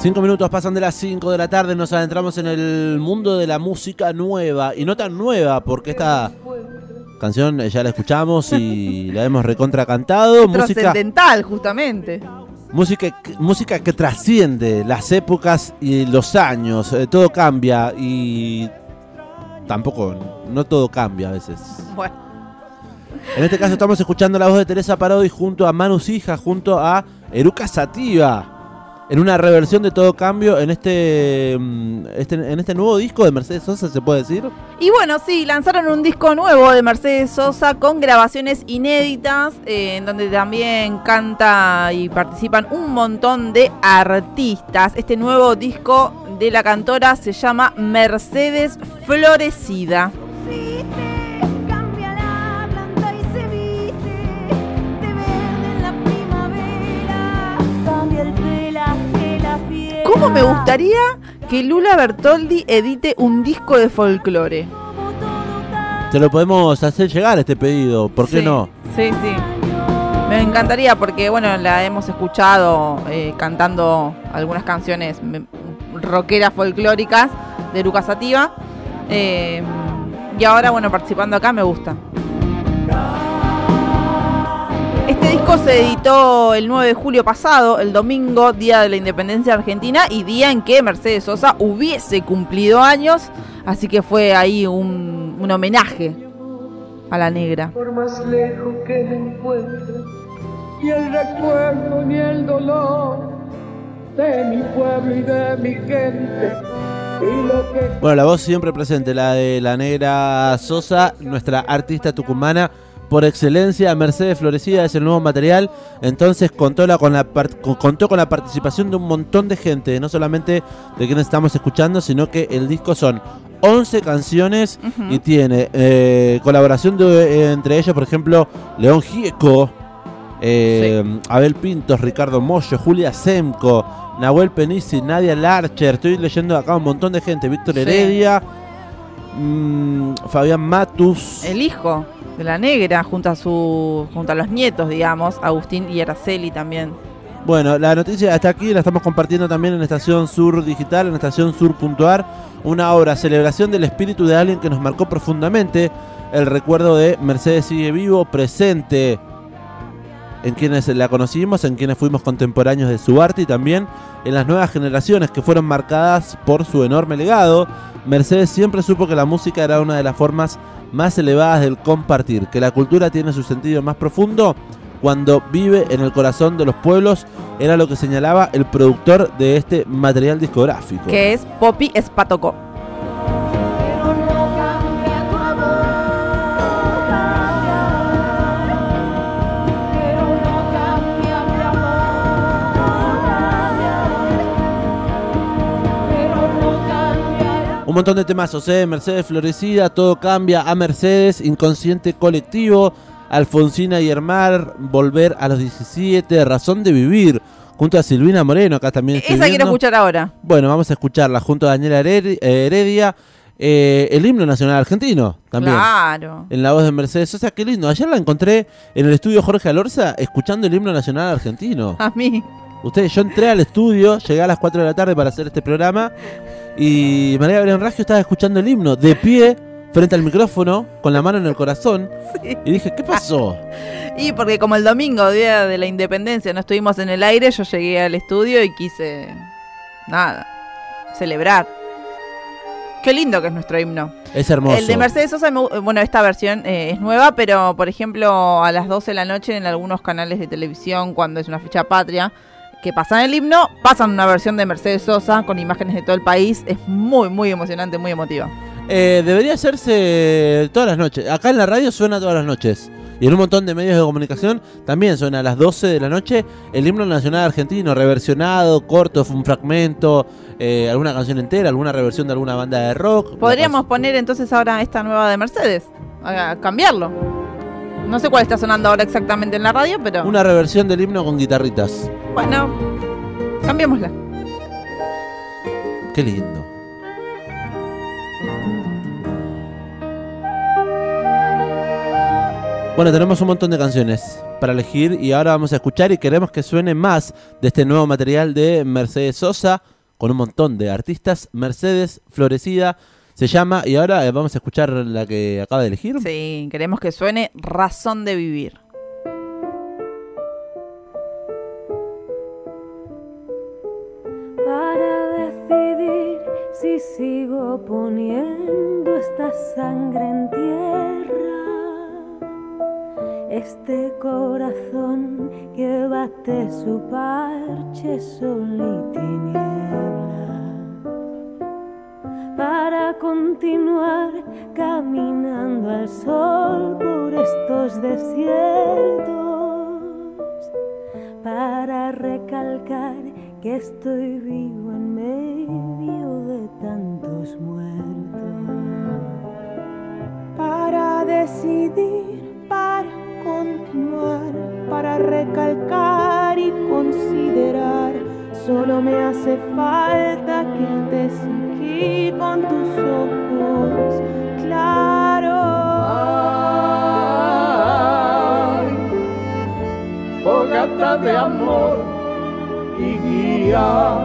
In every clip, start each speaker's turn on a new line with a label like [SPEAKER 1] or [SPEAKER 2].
[SPEAKER 1] Cinco minutos pasan de las 5 de la tarde, nos adentramos en el mundo de la música nueva. Y no tan nueva, porque esta canción ya la escuchamos y la hemos recontra cantado.
[SPEAKER 2] Trascendental, justamente.
[SPEAKER 1] Música, música que trasciende las épocas y los años. Eh, todo cambia y tampoco, no todo cambia a veces. Bueno. En este caso estamos escuchando la voz de Teresa Parodi junto a Manu Sija, junto a Eruca Sativa en una reversión de todo cambio en este, mm, este, en este nuevo disco de Mercedes Sosa, ¿se puede decir?
[SPEAKER 2] Y bueno, sí, lanzaron un disco nuevo de Mercedes Sosa con grabaciones inéditas, eh, en donde también canta y participan un montón de artistas. Este nuevo disco de la cantora se llama Mercedes Florecida. ¿Cómo me gustaría que Lula Bertoldi edite un disco de folclore?
[SPEAKER 1] Te lo podemos hacer llegar este pedido, ¿por qué no?
[SPEAKER 2] Sí, sí. Me encantaría porque, bueno, la hemos escuchado eh, cantando algunas canciones rockeras folclóricas de Lucas Sativa. Eh, y ahora, bueno, participando acá me gusta. Este disco se editó el 9 de julio pasado, el domingo, día de la independencia argentina y día en que Mercedes Sosa hubiese cumplido años, así que fue ahí un, homenaje a la negra. Por más lejos que y el recuerdo ni el dolor de mi pueblo y de mi gente.
[SPEAKER 1] Bueno, la voz siempre presente, la de la negra Sosa, nuestra artista tucumana por excelencia, Mercedes Florecida es el nuevo material. Entonces contó, con, la contó con la participación de un montón de gente, no solamente de quienes estamos escuchando, sino que el disco son 11 canciones y tiene eh, colaboración de, entre ellos, por ejemplo, León Gieco, eh, Abel Pintos, Ricardo Moyo, Julia Semco, Nahuel Penici, Nadia Larcher. Estoy leyendo acá un montón de gente. Víctor Heredia, mm, Fabián Matus.
[SPEAKER 2] El hijo de la negra, junto a, su, junto a los nietos, digamos, Agustín y Araceli también.
[SPEAKER 1] Bueno, la noticia está aquí, la estamos compartiendo también en Estación Sur Digital, en Estación Sur.ar, una obra, celebración del espíritu de alguien que nos marcó profundamente, el recuerdo de Mercedes sigue vivo, presente en quienes la conocimos, en quienes fuimos contemporáneos de su arte y también en las nuevas generaciones que fueron marcadas por su enorme legado. Mercedes siempre supo que la música era una de las formas más elevadas del compartir, que la cultura tiene su sentido más profundo cuando vive en el corazón de los pueblos, era lo que señalaba el productor de este material discográfico.
[SPEAKER 2] Que es Poppy.
[SPEAKER 1] Un montón de temas, José, Mercedes Florecida, todo cambia a Mercedes, inconsciente colectivo, Alfonsina y Hermar, volver a los 17, razón de vivir. Junto a Silvina Moreno, acá también.
[SPEAKER 2] Esa quiero escuchar ahora.
[SPEAKER 1] Bueno, vamos a escucharla junto a Daniela Heredia. Eh, el himno nacional argentino también.
[SPEAKER 2] Claro.
[SPEAKER 1] En la voz de Mercedes. O sea, qué lindo. Ayer la encontré en el estudio Jorge Alorza escuchando el himno nacional argentino.
[SPEAKER 2] A mí.
[SPEAKER 1] Ustedes, yo entré al estudio, llegué a las 4 de la tarde para hacer este programa y María Gabriel Raggio estaba escuchando el himno de pie frente al micrófono con la mano en el corazón y dije, ¿qué pasó?
[SPEAKER 2] y porque como el domingo, día de la independencia, no estuvimos en el aire, yo llegué al estudio y quise, nada, celebrar. Qué lindo que es nuestro himno.
[SPEAKER 1] Es hermoso.
[SPEAKER 2] El de Mercedes Sosa, bueno, esta versión eh, es nueva, pero por ejemplo, a las 12 de la noche en algunos canales de televisión, cuando es una fecha patria, que pasan el himno, pasan una versión de Mercedes Sosa con imágenes de todo el país. Es muy, muy emocionante, muy emotiva.
[SPEAKER 1] Eh, debería hacerse todas las noches. Acá en la radio suena todas las noches. Y en un montón de medios de comunicación también suena a las 12 de la noche el himno nacional argentino, reversionado, corto, un fragmento, eh, alguna canción entera, alguna reversión de alguna banda de rock.
[SPEAKER 2] Podríamos poner entonces ahora esta nueva de Mercedes, a cambiarlo. No sé cuál está sonando ahora exactamente en la radio, pero.
[SPEAKER 1] Una reversión del himno con guitarritas.
[SPEAKER 2] Bueno, cambiémosla.
[SPEAKER 1] Qué lindo. Bueno, tenemos un montón de canciones para elegir y ahora vamos a escuchar y queremos que suene más de este nuevo material de Mercedes Sosa con un montón de artistas. Mercedes Florecida se llama y ahora eh, vamos a escuchar la que acaba de elegir.
[SPEAKER 2] Sí, queremos que suene Razón de Vivir.
[SPEAKER 3] Para decidir si sigo poniendo esta sangre en tierra, este corazón que bate su parche sol y tiniebla continuar caminando al sol por estos desiertos, para recalcar que estoy vivo en medio de tantos muertos,
[SPEAKER 4] para decidir, para continuar, para recalcar y considerar, solo me hace falta que estés con tus ojos claros.
[SPEAKER 5] fogata de amor y guía,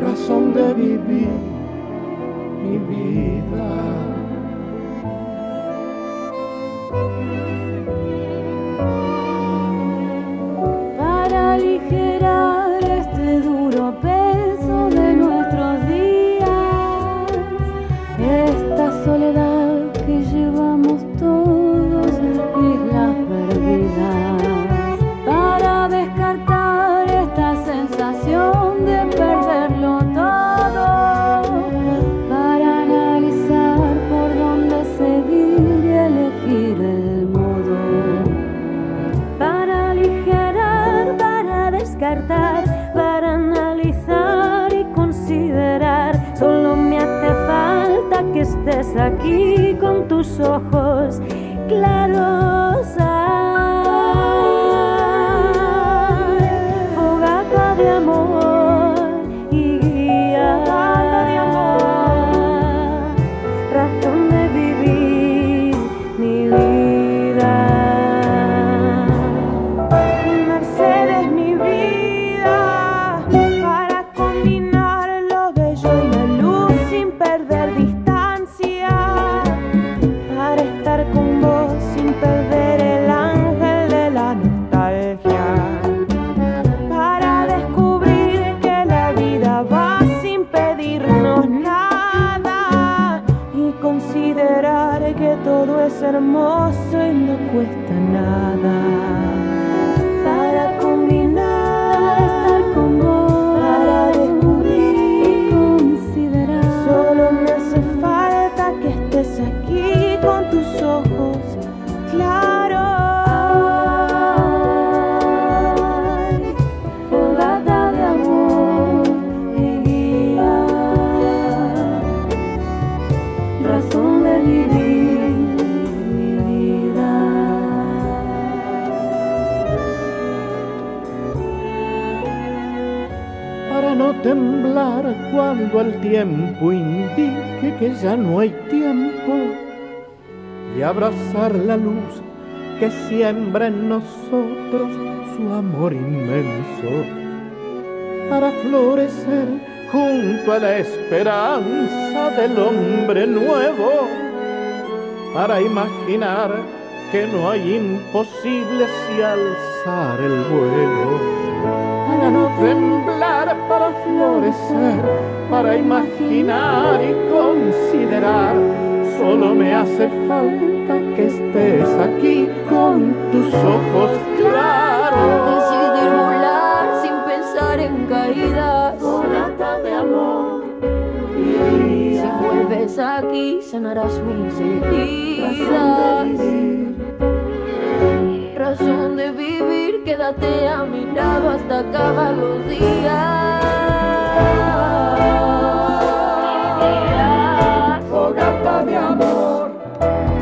[SPEAKER 5] razón de vivir mi vida.
[SPEAKER 3] Aquí con tus ojos claros.
[SPEAKER 4] Que todo es hermoso y no cuesta nada para
[SPEAKER 5] no temblar cuando el tiempo indique que ya no hay tiempo. Y abrazar la luz que siembra en nosotros su amor inmenso. Para florecer junto a la esperanza del hombre nuevo. Para imaginar que no hay imposibles y alzar el vuelo para no temblar, para florecer, para imaginar y considerar. Solo me hace falta que estés aquí con tus ojos claros.
[SPEAKER 3] Decidir volar sin pensar en caídas.
[SPEAKER 5] Sonata de amor
[SPEAKER 3] Si vuelves aquí, sanarás mis heridas. Quédate a mi lado hasta acabar los días.
[SPEAKER 5] Fogata de amor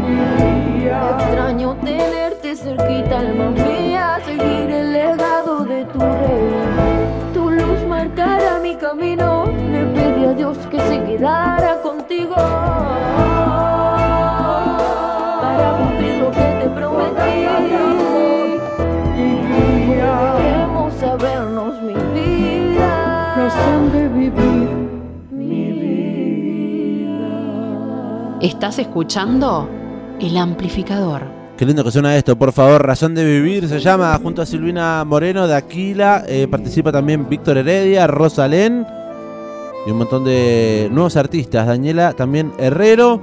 [SPEAKER 5] y guía.
[SPEAKER 3] Extraño tenerte cerquita, alma mía, seguir el legado de tu rey. Tu luz marcará mi camino, le pedí a Dios que se quedara contigo.
[SPEAKER 6] Estás escuchando El Amplificador.
[SPEAKER 1] Qué lindo que suena esto, por favor. Razón de Vivir se llama junto a Silvina Moreno de Aquila. eh, participa también Víctor Heredia, Rosalén y un montón de nuevos artistas. Daniela también Herrero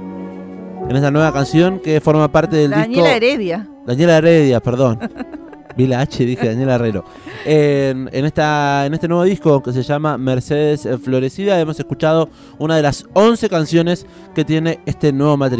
[SPEAKER 1] en esta nueva canción que forma parte del
[SPEAKER 2] Daniela
[SPEAKER 1] disco.
[SPEAKER 2] Heredia.
[SPEAKER 1] Daniela Heredia, perdón. Vi la H, dije Daniela Herrero. En, en esta, en este nuevo disco que se llama Mercedes Florecida hemos escuchado una de las 11 canciones que tiene este nuevo material.